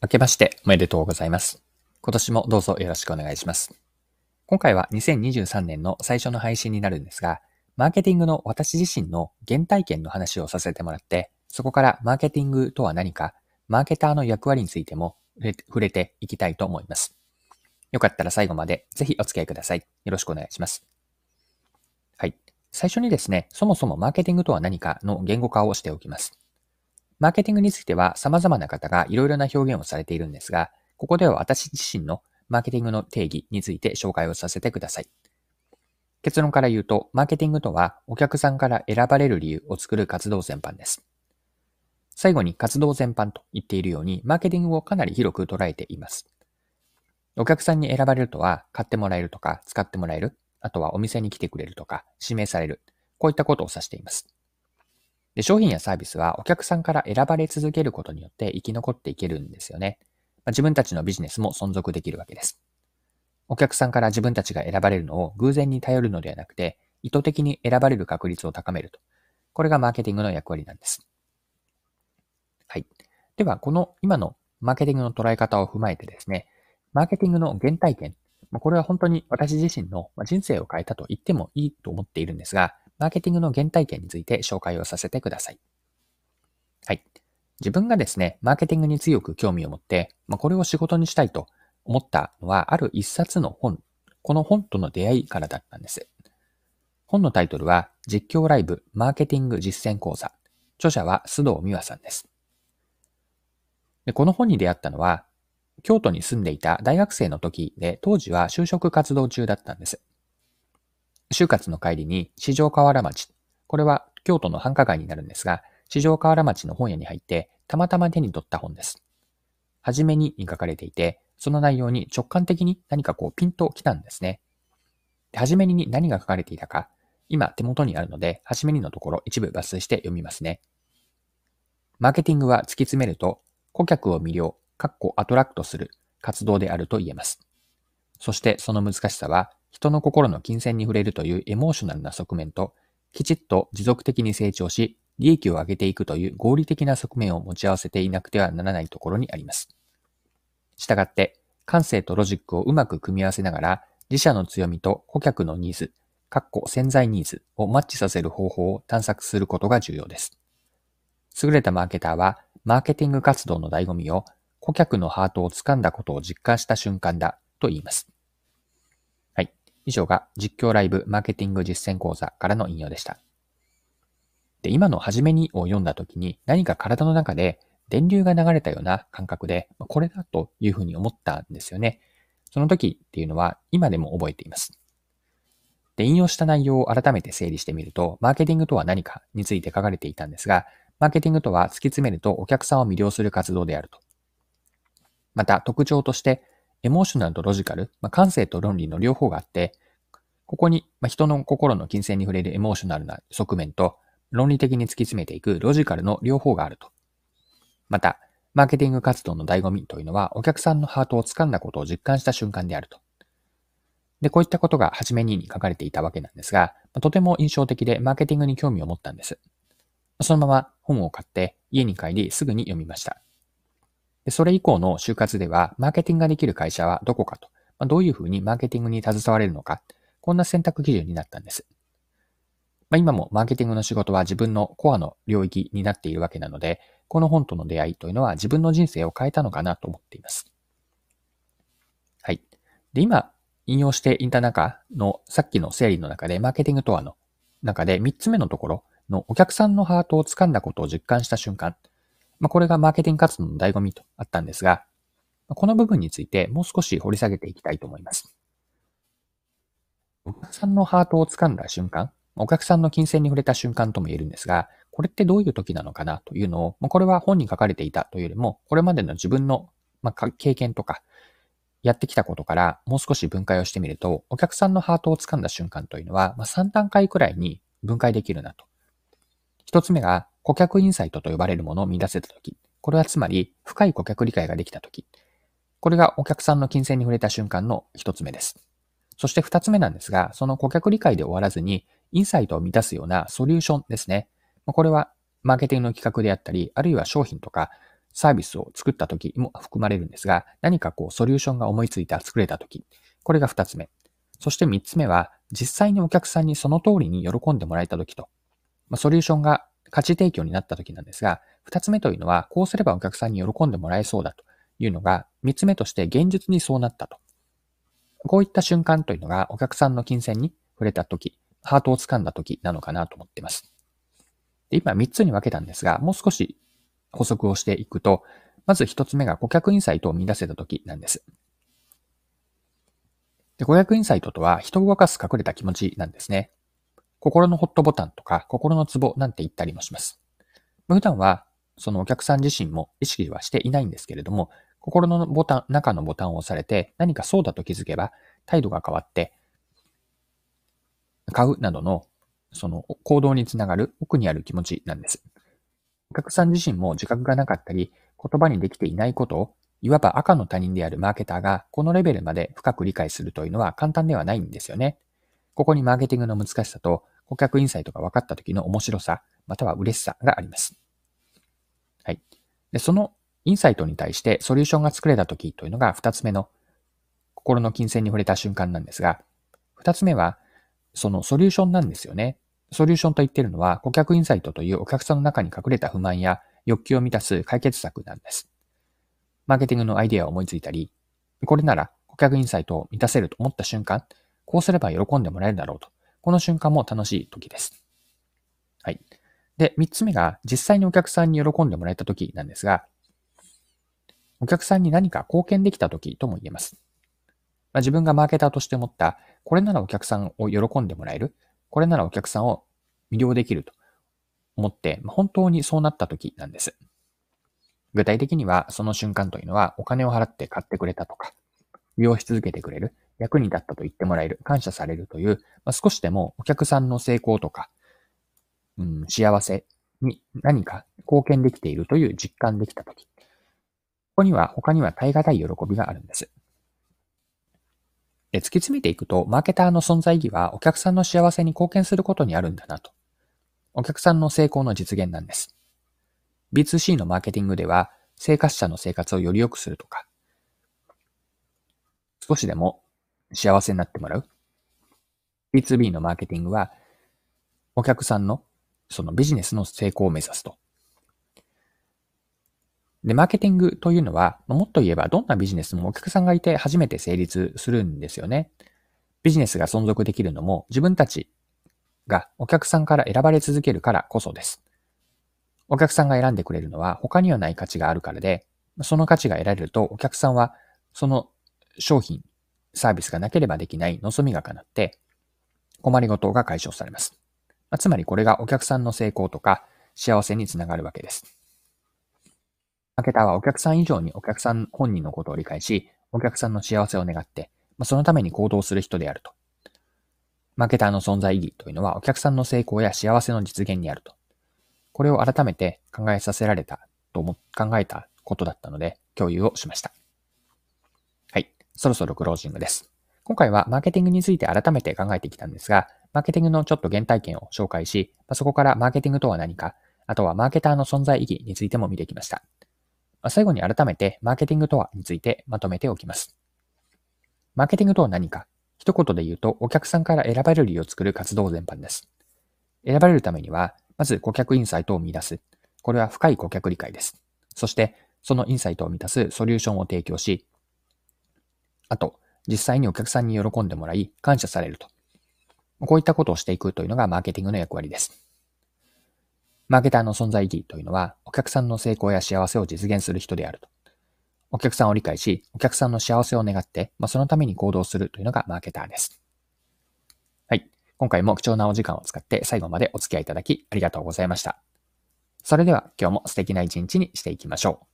明けましておめでとうございます。今年もどうぞよろしくお願いします。今回は2023年の最初の配信になるんですが、マーケティングの私自身の原体験の話をさせてもらって、そこからマーケティングとは何か、マーケターの役割についても触れていきたいと思います。よかったら最後までぜひお付き合いください。よろしくお願いします。はい。最初にですね、そもそもマーケティングとは何かの言語化をしておきます。マーケティングについては様々な方がいろいろな表現をされているんですが、ここでは私自身のマーケティングの定義について紹介をさせてください。結論から言うと、マーケティングとはお客さんから選ばれる理由を作る活動全般です。最後に活動全般と言っているように、マーケティングをかなり広く捉えています。お客さんに選ばれるとは、買ってもらえるとか、使ってもらえる、あとはお店に来てくれるとか、指名される、こういったことを指しています。で、商品やサービスはお客さんから選ばれ続けることによって生き残っていけるんですよね。まあ、自分たちのビジネスも存続できるわけです。お客さんから自分たちが選ばれるのを偶然に頼るのではなくて、意図的に選ばれる確率を高めると。これがマーケティングの役割なんです。はい。では、この今のマーケティングの捉え方を踏まえてですね、マーケティングの原体験、これは本当に私自身の人生を変えたと言ってもいいと思っているんですが、マーケティングの原体験について紹介をさせてください。はい。自分がですね、マーケティングに強く興味を持って、まあ、これを仕事にしたいと思ったのは、ある一冊の本、この本との出会いからだったんです。本のタイトルは、実況ライブマーケティング実践講座。著者は須藤美和さんです。でこの本に出会ったのは、京都に住んでいた大学生の時で、当時は就職活動中だったんです。就活の帰りに四条河原町、これは京都の繁華街になるんですが、四条河原町の本屋に入って、たまたま手に取った本です。はじめにに書かれていて、その内容に直感的に何かこうピンと来たんですね。はじめにに何が書かれていたか、今手元にあるので、はじめにのところ一部抜粋して読みますね。マーケティングは突き詰めると、顧客を魅了、かっこアトラクトする活動であると言えます。そしてその難しさは、人の心の金銭に触れるというエモーショナルな側面と、きちっと持続的に成長し、利益を上げていくという合理的な側面を持ち合わせていなくてはならないところにあります。したがって、感性とロジックをうまく組み合わせながら、自社の強みと顧客のニーズ、かっこ潜在ニーズをマッチさせる方法を探索することが重要です。優れたマーケターは、マーケティング活動の醍醐味を、顧客のハートを掴んだことを実感した瞬間だと言います。以上が実況ライブマーケティング実践講座からの引用でした。で、今の初めにを読んだ時に何か体の中で電流が流れたような感覚で、これだというふうに思ったんですよね。その時っていうのは今でも覚えています。で、引用した内容を改めて整理してみると、マーケティングとは何かについて書かれていたんですが、マーケティングとは突き詰めるとお客さんを魅了する活動であると。また特徴として、エモーショナルとロジカル、まあ、感性と論理の両方があって、ここに、まあ、人の心の金銭に触れるエモーショナルな側面と、論理的に突き詰めていくロジカルの両方があると。また、マーケティング活動の醍醐味というのは、お客さんのハートを掴んだことを実感した瞬間であると。で、こういったことが初めに書かれていたわけなんですが、とても印象的でマーケティングに興味を持ったんです。そのまま本を買って家に帰りすぐに読みました。それ以降の就活では、マーケティングができる会社はどこかと、まあ、どういうふうにマーケティングに携われるのか、こんな選択基準になったんです。まあ、今もマーケティングの仕事は自分のコアの領域になっているわけなので、この本との出会いというのは自分の人生を変えたのかなと思っています。はい。で、今、引用していた中の、さっきの整理の中で、マーケティングとはの中で3つ目のところのお客さんのハートを掴んだことを実感した瞬間。まあ、これがマーケティング活動の醍醐味とあったんですが、この部分についてもう少し掘り下げていきたいと思います。お客さんのハートを掴んだ瞬間、お客さんの金銭に触れた瞬間とも言えるんですが、これってどういう時なのかなというのを、これは本に書かれていたというよりも、これまでの自分の経験とか、やってきたことからもう少し分解をしてみると、お客さんのハートを掴んだ瞬間というのは、3段階くらいに分解できるなと。一つ目が、顧客インサイトと呼ばれるものを見出せたとき。これはつまり、深い顧客理解ができたとき。これがお客さんの金銭に触れた瞬間の一つ目です。そして二つ目なんですが、その顧客理解で終わらずに、インサイトを満たすようなソリューションですね。これはマーケティングの企画であったり、あるいは商品とかサービスを作った時も含まれるんですが、何かこうソリューションが思いついた作れた時、これが二つ目。そして三つ目は、実際にお客さんにその通りに喜んでもらえた時と、ま、ソリューションが価値提供になった時なんですが、二つ目というのは、こうすればお客さんに喜んでもらえそうだというのが、三つ目として現実にそうなったと。こういった瞬間というのがお客さんの金銭に触れた時、ハートを掴んだ時なのかなと思っています。で今三つに分けたんですが、もう少し補足をしていくと、まず一つ目が顧客インサイトを見出せた時なんです。で顧客インサイトとは人を動かす隠れた気持ちなんですね。心のホットボタンとか心のツボなんて言ったりもします。普段はそのお客さん自身も意識はしていないんですけれども、心のボタン、中のボタンを押されて何かそうだと気づけば態度が変わって、買うなどのその行動につながる奥にある気持ちなんです。お客さん自身も自覚がなかったり、言葉にできていないことを、いわば赤の他人であるマーケターがこのレベルまで深く理解するというのは簡単ではないんですよね。ここにマーケティングの難しさと顧客インサイトが分かった時の面白さ、または嬉しさがあります。はい。で、そのインサイトに対してソリューションが作れた時というのが二つ目の心の金銭に触れた瞬間なんですが、二つ目はそのソリューションなんですよね。ソリューションと言ってるのは、顧客インサイトというお客さんの中に隠れた不満や欲求を満たす解決策なんです。マーケティングのアイデアを思いついたり、これなら顧客インサイトを満たせると思った瞬間、こうすれば喜んでもらえるだろうと。この瞬間も楽しい時です。はい。で、三つ目が実際にお客さんに喜んでもらえた時なんですが、お客さんに何か貢献できた時とも言えます。まあ、自分がマーケターとして思った、これならお客さんを喜んでもらえる。これならお客さんを魅了できると思って、本当にそうなった時なんです。具体的には、その瞬間というのは、お金を払って買ってくれたとか、利用し続けてくれる、役に立ったと言ってもらえる、感謝されるという、まあ、少しでもお客さんの成功とか、うん、幸せに何か貢献できているという実感できたとき、ここには他には耐え難い喜びがあるんです。で、突き詰めていくと、マーケターの存在意義はお客さんの幸せに貢献することにあるんだなと。お客さんの成功の実現なんです。B2C のマーケティングでは、生活者の生活をより良くするとか、少しでも幸せになってもらう。B2B のマーケティングは、お客さんのそのビジネスの成功を目指すと。で、マーケティングというのは、もっと言えばどんなビジネスもお客さんがいて初めて成立するんですよね。ビジネスが存続できるのも自分たちがお客さんから選ばれ続けるからこそです。お客さんが選んでくれるのは他にはない価値があるからで、その価値が得られるとお客さんはその商品、サービスがなければできない望みが叶って困りごとが解消されます。まつまりこれがお客さんの成功とか幸せにつながるわけです。マーケターはお客さん以上にお客さん本人のことを理解し、お客さんの幸せを願ってま、そのために行動する人であると。マーケターの存在意義というのはお客さんの成功や幸せの実現にあると。これを改めて考えさせられたと思、考えたことだったので共有をしました。そろそろクロージングです。今回はマーケティングについて改めて考えてきたんですが、マーケティングのちょっと原体験を紹介し、そこからマーケティングとは何か、あとはマーケターの存在意義についても見てきました。最後に改めてマーケティングとはについてまとめておきます。マーケティングとは何か？一言で言うとお客さんから選ばれる理由を作る活動全般です。選ばれるためには、まず顧客インサイトを見出す。これは深い顧客理解です。そして、そのインサイトを満たすソリューションを提供し、あと、実際にお客さんに喜んでもらい、感謝されると。こういったことをしていくというのがマーケティングの役割です。マーケターの存在意義というのは、お客さんの成功や幸せを実現する人であると。お客さんを理解し、お客さんの幸せを願って、まあ、そのために行動するというのがマーケターです。はい。今回も貴重なお時間を使って最後までお付き合いいただきありがとうございました。それでは今日も素敵な一日にしていきましょう。